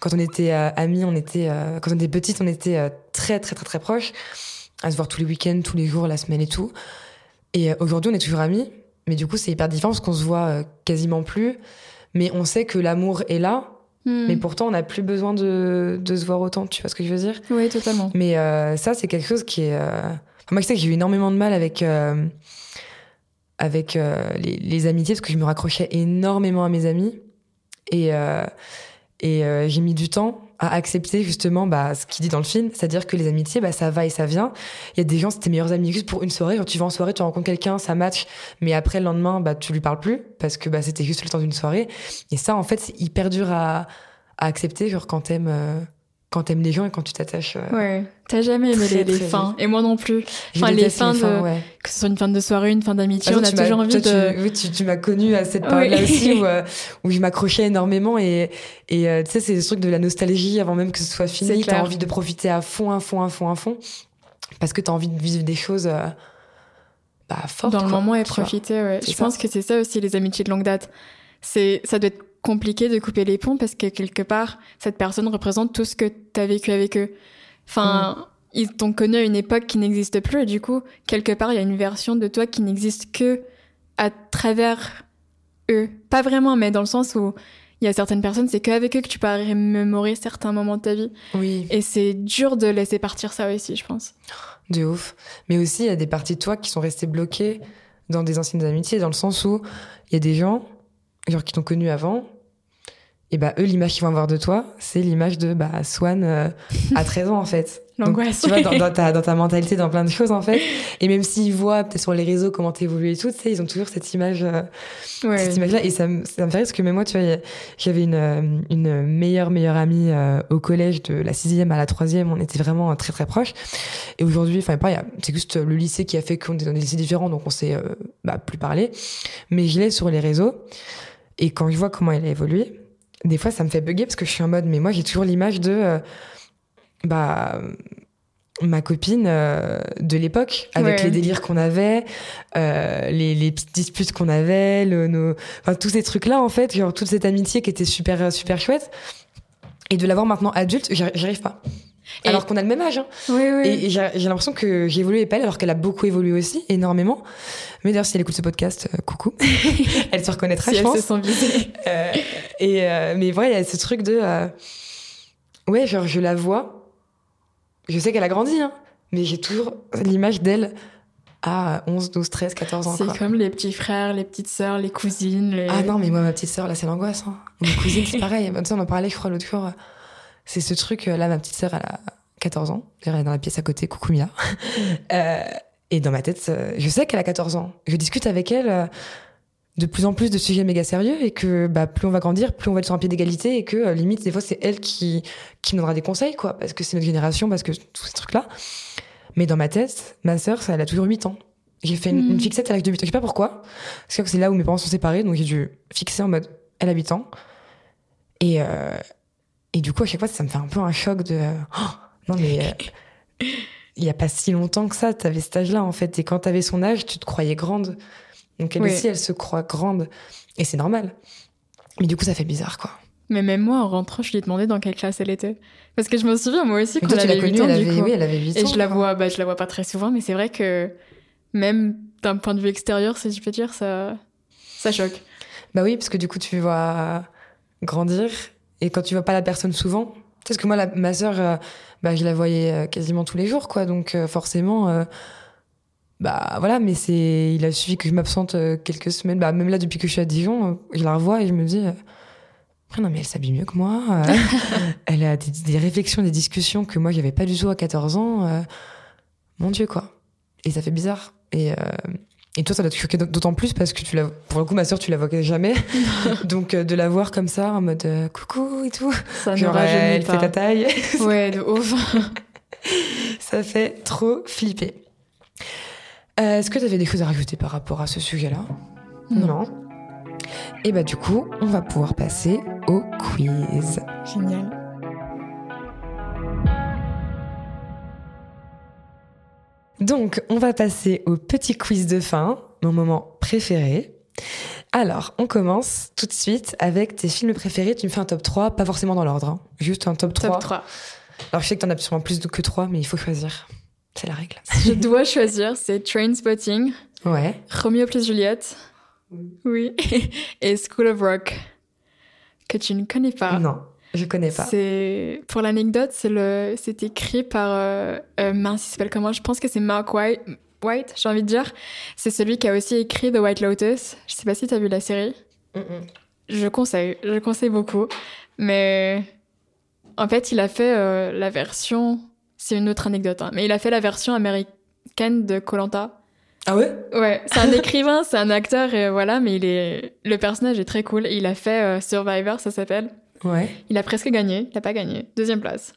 Quand on était euh, amis, on était, euh, quand on était petites, on était euh, très, très, très, très proches. À se voir tous les week-ends, tous les jours, la semaine et tout. Et aujourd'hui, on est toujours amis. Mais du coup, c'est hyper différent parce qu'on se voit quasiment plus. Mais on sait que l'amour est là. Hmm. Mais pourtant, on n'a plus besoin de, de se voir autant. Tu vois ce que je veux dire Oui, totalement. Mais ça, c'est quelque chose qui est. moi, je sais que j'ai eu énormément de mal avec avec euh, les, amitiés parce que je me raccrochais énormément à mes amis et euh, euh, j'ai mis du temps à accepter justement bah, ce qu'il dit dans le film, c'est-à-dire que les amitiés, bah, ça va et ça vient. Il y a des gens, c'est tes meilleurs amis juste pour une soirée. Quand tu vas en soirée, tu rencontres quelqu'un, ça match, mais après le lendemain, bah, tu lui parles plus parce que bah, c'était juste le temps d'une soirée. Et ça, en fait, c'est hyper dur à, à accepter, genre quand t'aimes quand t'aimes les gens et quand tu t'attaches. Euh, ouais. T'as jamais aimé les, fins. Et moi non plus. Enfin, les fins, de, que ce soit une fin de soirée, une fin d'amitié, on a toujours envie de. Tu, oui, tu, m'as connue à cette période-là aussi où, euh, où je m'accrochais énormément et, et euh, tu sais, c'est le truc de la nostalgie avant même que ce soit fini. T'as envie de profiter à fond, à fond, à fond, à fond. Parce que t'as envie de vivre des choses. bah, fortes, Dans le moment et profiter, ouais. Je pense que c'est ça aussi, les amitiés de longue date. C'est, ça doit être compliqué de couper les ponts parce que quelque part, cette personne représente tout ce que tu as vécu avec eux. Enfin, mm. ils t'ont connu à une époque qui n'existe plus et du coup, quelque part, il y a une version de toi qui n'existe que à travers eux. Pas vraiment, mais dans le sens où il y a certaines personnes, c'est qu'avec eux que tu peux remémorer certains moments de ta vie. Oui. Et c'est dur de laisser partir ça aussi, je pense. De ouf. Mais aussi, il y a des parties de toi qui sont restées bloquées dans des anciennes amitiés, dans le sens où il y a des gens genre, qui t'ont connu avant, et bah eux, l'image qu'ils vont avoir de toi, c'est l'image de bah, Swan euh, à 13 ans en fait. L'angoisse. Tu vois, dans, ta, dans ta mentalité, dans plein de choses en fait. Et même s'ils voient peut-être sur les réseaux comment t'évolues et tout, tu sais, ils ont toujours cette image, euh, cette image-là. Et ça, me, ça me fait rire parce que même moi, tu vois, j'avais une, euh, une meilleure, meilleure amie au collège de la sixième à la troisième. On était vraiment très, très proches. Et aujourd'hui, enfin, c'est juste le lycée qui a fait qu'on est dans des lycées différents, donc on s'est bah, plus parlé. Mais je l'ai sur les réseaux. Et quand je vois comment elle a évolué, des fois, ça me fait bugger parce que je suis en mode, mais moi, j'ai toujours l'image de, euh, bah, ma copine euh, de l'époque, avec les délires qu'on avait, euh, les, les, petites disputes qu'on avait, le, nos, enfin, tous ces trucs-là, en fait, genre toute cette amitié qui était super, super chouette. Et de l'avoir maintenant adulte, j'arrive pas. Alors qu'on a le même âge. Hein. Oui, oui. Et, j'ai l'impression que j'ai évolué pas elle, alors qu'elle a beaucoup évolué aussi, énormément. Mais d'ailleurs, si elle écoute ce podcast, euh, coucou. elle se reconnaîtra, si je elle pense. Se sent euh, et euh, mais voilà, il y a ce truc de, ouais, genre je la vois. Je sais qu'elle a grandi, hein, mais j'ai toujours l'image d'elle à 11, 12, 13, 14 ans. C'est comme les petits frères, les petites sœurs, les cousines. Les... Ah non, mais moi, ma petite sœur, là, c'est l'angoisse. Hein. Mes cousines, c'est pareil. on en parlait, je crois, l'autre jour. C'est ce truc, là, ma petite sœur, elle a 14 ans. Elle est dans la pièce à côté, coucou Mia. euh, et dans ma tête, euh, je sais qu'elle a 14 ans. Je discute avec elle euh, de plus en plus de sujets méga sérieux et que bah, plus on va grandir, plus on va être sur un pied d'égalité et que euh, limite, des fois, c'est elle qui, qui nous donnera des conseils, quoi, parce que c'est notre génération, parce que tous ces trucs-là. Mais dans ma tête, ma sœur, ça, elle a toujours 8 ans. J'ai fait une, mmh. fixette à l'âge de 8 ans. Je sais pas pourquoi. Parce que c'est là où mes parents sont séparés, donc j'ai dû fixer en mode, elle a 8 ans. Et, euh, et du coup, à chaque fois, ça me fait un peu un choc de, oh, non mais il y a pas si longtemps que ça, tu avais cet âge-là en fait. Et quand tu avais son âge, tu te croyais grande. Donc elle aussi, elle se croit grande. Et c'est normal. Mais du coup, ça fait bizarre, quoi. Mais même moi, en rentrant, je lui ai demandé dans quelle classe elle était. Parce que je me souviens, moi aussi, quand elle avait 8 ans, elle avait, Oui, elle avait 8 Et ans, je la vois, bah, je la vois pas très souvent, mais c'est vrai que même d'un point de vue extérieur, si je peux dire, ça, ça choque. Bah oui, parce que du coup, tu vois grandir. Et quand tu vois pas la personne souvent, parce que moi, la, ma sœur, euh, bah, je la voyais euh, quasiment tous les jours, quoi. Donc euh, forcément, bah voilà. Mais c'est, il a suffi que je m'absente quelques semaines. Bah même là, depuis que je suis à Dijon, je la revois et je me dis, ah non mais elle s'habille mieux que moi. elle a des, des, réflexions, des discussions que moi j'avais pas du tout à 14 ans. mon Dieu quoi. Et ça fait bizarre. Et et toi, ça doit te choquer d'autant plus parce que tu la, pour le coup, ma sœur, tu la vois jamais. Donc, euh, de la voir comme ça, en mode euh, coucou et tout. Ça Genre, elle fait ta taille. Ouais, de ouf. ça fait trop flipper. Euh, Est-ce que tu avais des choses à rajouter par rapport à ce sujet-là? Non. non. Et bah, du coup, on va pouvoir passer au quiz. Génial. Donc, on va passer au petit quiz de fin, mon moment préféré. Alors, on commence tout de suite avec tes films préférés. Tu me fais un top 3, pas forcément dans l'ordre, hein. juste un top 3. Top 3. Alors, je sais que t'en as sûrement plus que 3, mais il faut choisir. C'est la règle. je dois choisir, c'est Trainspotting. Ouais. Romeo plus Juliette. Oui. Et School of Rock. Que tu ne connais pas. Non. Je connais pas. C'est pour l'anecdote, c'est le, c'est écrit par euh, euh, mince, il s'appelle comment? Je pense que c'est Mark White. White, j'ai envie de dire. C'est celui qui a aussi écrit The White Lotus. Je sais pas si tu as vu la série. Je conseille, je conseille beaucoup. Mais en fait, il a fait euh, la version. C'est une autre anecdote, hein, mais il a fait la version américaine de Colanta. Ah ouais? Ouais, c'est un écrivain, c'est un acteur et voilà, mais il est le personnage est très cool. Il a fait euh, Survivor, ça s'appelle. Ouais. Il a presque gagné, il n'a pas gagné, deuxième place.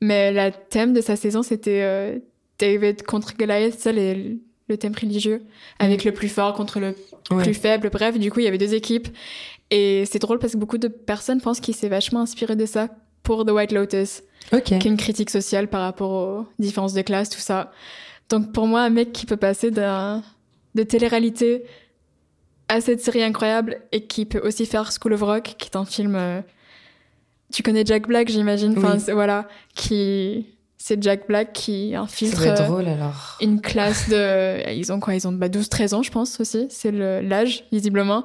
Mais le thème de sa saison, c'était euh, David contre Goliath, ça, les, le thème religieux, avec mm. le plus fort contre le plus faible. Bref, du coup, il y avait deux équipes. Et c'est drôle parce que beaucoup de personnes pensent qu'il s'est vachement inspiré de ça pour The White Lotus. Ok. Qui est une critique sociale par rapport aux différences de classe, tout ça. Donc pour moi, un mec qui peut passer d'un de télé-réalité à cette série incroyable et qui peut aussi faire School of Rock, qui est un film. euh, tu connais Jack Black, j'imagine. Enfin, Oui. c'est- voilà, qui c'est Jack Black qui infiltre euh, drôle alors. une classe de. Ils ont quoi? Ils ont bah, 12-13 ans, je pense aussi. C'est l'âge, visiblement.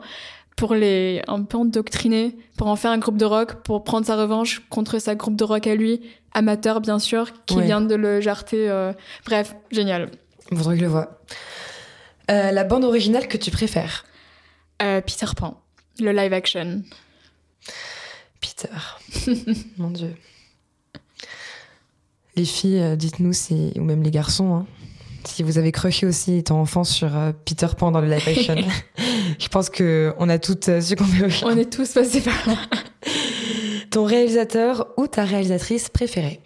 Pour les un peu endoctriner, pour en faire un groupe de rock, pour prendre sa revanche contre sa groupe de rock à lui, amateur bien sûr, qui Ouais. vient de le jarter. euh, Bref, génial. Faudrait que je le vois. Euh, la bande originale que tu préfères? Euh, Peter Pan, le live action. Mon Dieu. Les filles, euh, dites-nous si, ou même les garçons, hein, si vous avez crushé aussi étant enfant sur euh, Peter Pan dans le live action. Je pense que on a toutes euh, succombé au. On est tous passés par là. Ton réalisateur ou ta réalisatrice préférée?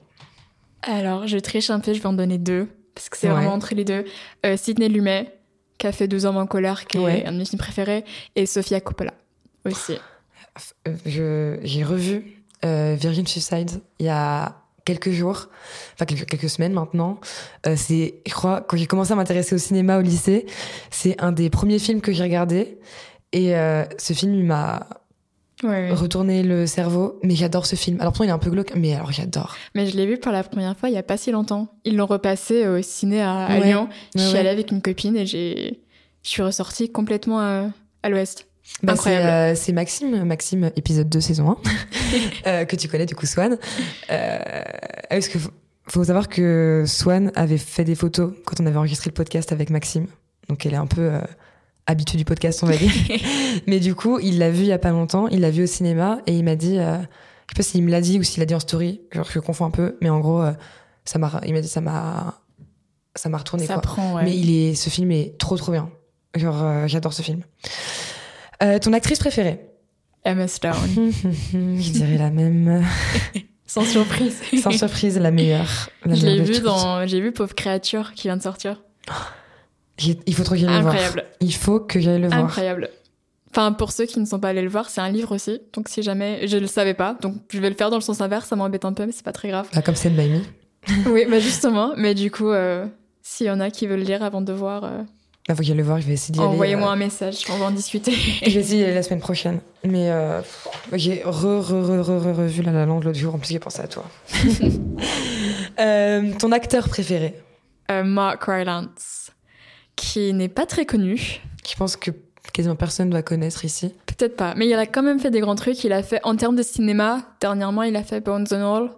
Alors, je triche un peu, je vais en donner deux, parce que c'est Ouais. vraiment entre les deux. Euh, Sidney Lumet, qui a fait 12 hommes en colère, qui Ouais. est un de mes films préférés, et Sofia Coppola aussi. Euh, J'ai revu euh, Virgin Suicide il y a quelques jours, enfin quelques, quelques semaines maintenant. Euh, c'est, je crois, quand j'ai commencé à m'intéresser au cinéma au lycée, c'est un des premiers films que j'ai regardé. Et euh, ce film, il m'a Ouais, ouais. retourné le cerveau. Mais j'adore ce film. Alors pourtant, il est un peu glauque, mais alors j'adore. Mais je l'ai vu pour la première fois il y a pas si longtemps. Ils l'ont repassé au ciné à, à Ouais. Lyon. je suis allée avec une copine et j'ai, je suis ressortie complètement à, à l'ouest. Bah, c'est, euh, c'est Maxime, Maxime, épisode 2, saison 1, euh, que tu connais du coup, Swan. Euh, parce que faut, savoir que Swan avait fait des photos quand on avait enregistré le podcast avec Maxime. Donc elle est un peu euh, habituée du podcast, on va dire. Mais du coup, il l'a vu il y a pas longtemps, il l'a vu au cinéma et il m'a dit, je sais pas s'il me l'a dit ou s'il l'a dit en story, genre je confonds un peu, mais en gros, ça m'a, il m'a dit ça m'a, ça m'a retourné Ça quoi. prend, ouais. Mais il est, ce film est trop trop bien. Genre, j'adore ce film. Euh, ton actrice préférée Emma Stone. Je dirais la même. Sans surprise. Sans surprise, la meilleure. La je l'ai meilleure de vu toutes. dans, j'ai vu Pauvre créature qui vient de sortir. Il faut trop que j'aille le voir. Incroyable. Il faut que j'aille le voir. Incroyable. Enfin, pour ceux qui ne sont pas allés le voir, c'est un livre aussi. Donc, si jamais, je le savais pas. Donc, je vais le faire dans le sens inverse. Ça m'embête un peu, mais c'est pas très grave. Bah, comme By Me. oui, bah justement. Mais du coup, euh, s'il y en a qui veulent lire avant de voir, euh, Il faut que j'aille le voir, je vais essayer d'y aller. envoyez-moi euh, un message. On va en discuter. Je vais essayer d'y aller la semaine prochaine. Mais euh, j'ai re, re, re, re, re- revu La La Land l'autre jour. En plus, j'ai pensé à toi. Euh, ton acteur préféré? Euh, Mark Rylance, qui n'est pas très connu. Je pense que quasiment personne doit connaître ici. Peut-être pas. Mais il a quand même fait des grands trucs. Il a fait, en termes de cinéma, dernièrement, il a fait Bones and All.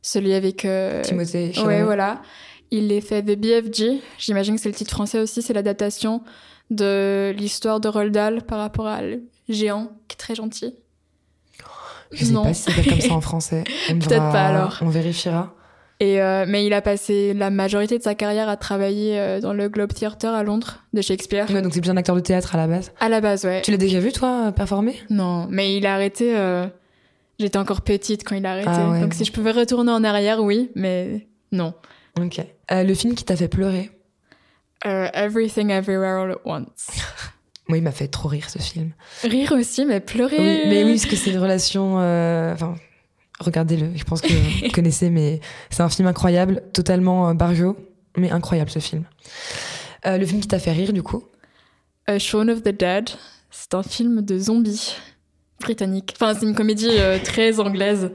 Celui avec. Timothée Ouais, Chalamet. voilà. Il est fait The BFG. J'imagine que c'est le titre français aussi. C'est l'adaptation de l'histoire de Roald Dahl par rapport à le géant qui est très gentil. Je sais Non. pas si c'est comme ça en français. Peut-être pas, alors. On vérifiera. Et euh, mais il a passé la majorité de sa carrière à travailler euh, dans le Globe Theatre à Londres de Shakespeare. Ouais, donc c'est bien un acteur de théâtre à la base. À la base, ouais. Tu l'as déjà vu, toi, performer? Non, mais il a arrêté. euh, J'étais encore petite quand il a arrêté. Ah ouais. Donc si je pouvais retourner en arrière, oui, mais non. Ok. Euh, le film qui t'a fait pleurer Euh, Everything Everywhere All at Once. Moi, il m'a fait trop rire ce film. Rire aussi, mais pleurer. Oui, mais oui, parce que c'est une relation. euh, Enfin, regardez-le. Je pense que vous connaissez, mais c'est un film incroyable, totalement barjot, mais incroyable ce film. Euh, le film qui t'a fait rire, du coup? Euh, Shaun of the Dead, c'est un film de zombies britannique. Enfin, c'est une comédie très anglaise.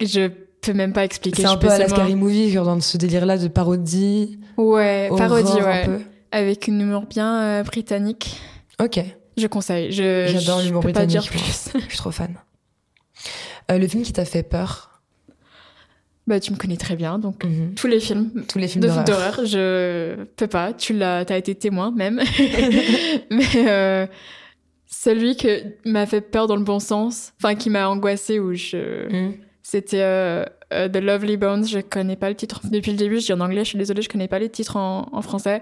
Je peux même pas expliquer. C'est je un peu à la Scary Movie, genre dans ce délire-là de parodie. Ouais, parodie, un ouais. peu. Avec une humour bien euh, britannique. Ok, Je conseille. Je, J'adore je l'humour peux pas dire britannique, plus. je suis trop fan. Euh, le film qui t'a fait peur bah, tu me connais très bien, donc Mhm. tous les films Tous les films de d'horreur. d'horreur, je peux pas. Tu l'as, t'as été témoin même. Mais euh, celui que m'a fait peur dans le bon sens, enfin qui m'a angoissée où je, Mhm. C'était euh, euh, The Lovely Bones. Je connais pas le titre depuis le début. Je dis en anglais. Je suis désolée, je connais pas les titres en, en français.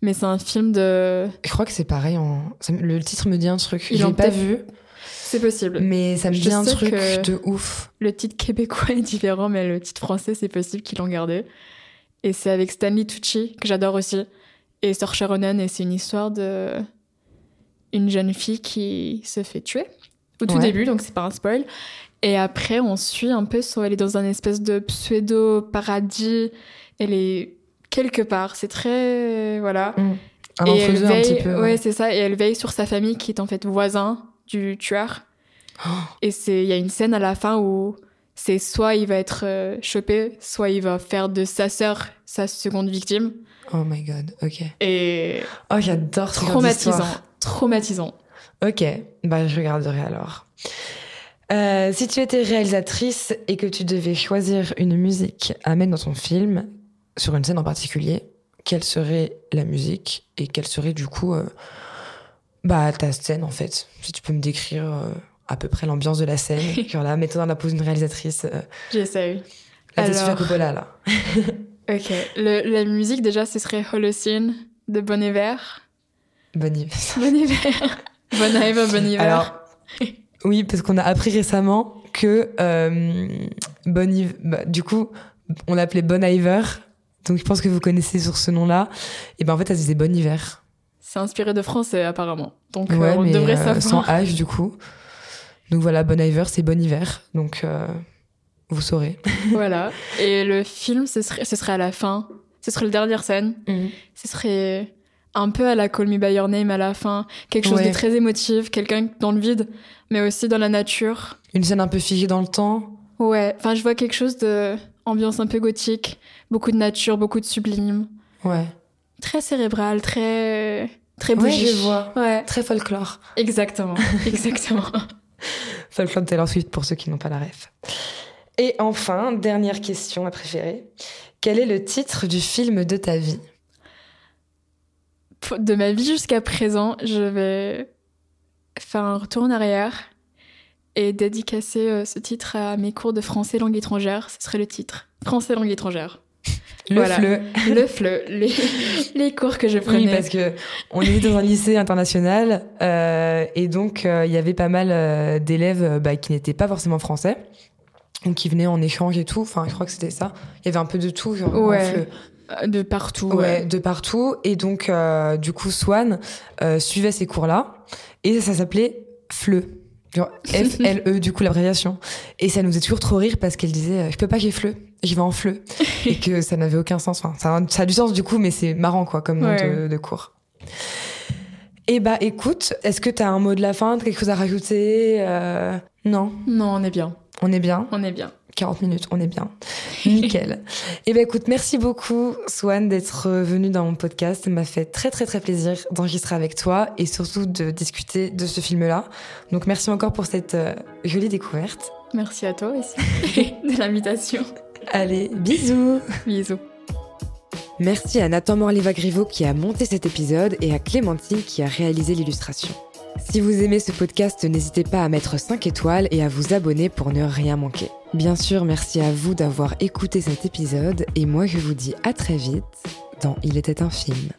Mais c'est un film de. Je crois que c'est pareil. En... le titre me dit un truc. Ils Je l'ai pas vu, C'est possible. mais ça me Je dit un truc de ouf. Le titre québécois est différent, mais le titre français, c'est possible qu'ils l'ont gardé. Et c'est avec Stanley Tucci, que j'adore aussi, et Saoirse Ronan, et c'est une histoire de une jeune fille qui se fait tuer au tout Ouais. début, donc c'est pas un spoil. Et après, on suit un peu, elle est dans un espèce de pseudo-paradis, elle est quelque part, c'est très... voilà. Mm. Un et elle entre-deux un veille, petit peu. ouais, ouais. c'est ça. Et elle veille sur sa famille qui est en fait voisin du tueur. Oh. Et c'est, il y a une scène à la fin où c'est soit il va être euh, chopé, soit il va faire de sa sœur sa seconde victime. Oh my god, ok. Et Oh, j'adore traumatisant, traumatisant. Ok, bah je regarderai alors. Euh, si tu étais réalisatrice et que tu devais choisir une musique à mettre dans ton film, sur une scène en particulier, quelle serait la musique et quelle serait du coup euh, bah, ta scène en fait? Si tu peux me décrire euh, à peu près l'ambiance de la scène, genre là, mets-toi dans la pose d'une réalisatrice. J'essaye. super Alors. Coppola là. Ok. Le- la musique déjà, ce serait Holocene de Bon Hiver. Bonne idée. Bon hiver. bon hiver, bon hiver. Alors, oui, parce qu'on a appris récemment que euh, Bon Iver- bah, du coup, on l'appelait Bon Iver. Donc, je pense que vous connaissez sur ce nom-là. Et ben, en fait, ça se disait Bon Hiver. c'est inspiré de français apparemment. Donc euh, Ouais, on mais devrait euh, sans savoir. H, du coup. Donc, voilà, Bon Iver, c'est Bon Hiver. Donc, euh, vous saurez. voilà. Et le film, ce serait, ce serait à la fin. Ce serait la dernière scène. Ce serait un peu à la Call Me By Your Name à la fin. Quelque chose Ouais. de très émotif. Quelqu'un dans le vide, mais aussi dans la nature. Une scène un peu figée dans le temps. Ouais. Enfin, je vois quelque chose de ambiance un peu gothique. Beaucoup de nature, beaucoup de sublime. Ouais. Très cérébral, très très Ouais, bougie. je vois. Ouais. Très folklore. Exactement. Exactement. Folklore de Taylor Swift pour ceux qui n'ont pas la ref. Et enfin, dernière question, ma préférée. Quel est le titre du film de ta vie? De ma vie jusqu'à présent, je vais faire un retour en arrière et dédicacer euh, ce titre à mes cours de français langue étrangère. Ce serait le titre. Français langue étrangère. Le Voilà. fleu. Le FLE, les, les cours que je Oui, prenais. parce que on est dans un lycée international euh, et donc euh, il y avait pas mal d'élèves bah, qui n'étaient pas forcément français, donc qui venaient en échange et tout. Enfin, je crois que c'était ça. Il y avait un peu de tout. Genre, Ouais. fleu. Euh, De partout. Ouais, Ouais. de partout. Et donc, euh, du coup, Swan euh, suivait ces cours-là et ça s'appelait FLE. Genre F-L-E, du coup, l'abréviation. Et ça nous faisait toujours trop rire parce qu'elle disait Je peux pas, j'ai FLE, j'y vais en FLE. et que ça n'avait aucun sens. Enfin, ça, a- ça a du sens, du coup, mais c'est marrant, quoi, comme nom Ouais. de, de cours. Et bah, écoute, est-ce que t'as un mot de la fin, quelque chose à rajouter Euh, Non, Non, on est bien. on est bien? On est bien. 40 minutes, on est bien. Nickel. Et ben écoute, merci beaucoup Swan d'être venue dans mon podcast. Ça m'a fait très très très plaisir d'enregistrer avec toi et surtout de discuter de ce film-là. Donc merci encore pour cette euh, jolie découverte. Merci à toi aussi de l'invitation. Allez, bisous. Bisous. Merci à Nathan Morleva-Griveau qui a monté cet épisode et à Clémentine qui a réalisé l'illustration. Si vous aimez ce podcast, n'hésitez pas à mettre 5 étoiles et à vous abonner pour ne rien manquer. Bien sûr, merci à vous d'avoir écouté cet épisode et moi je vous dis à très vite dans Il était un film.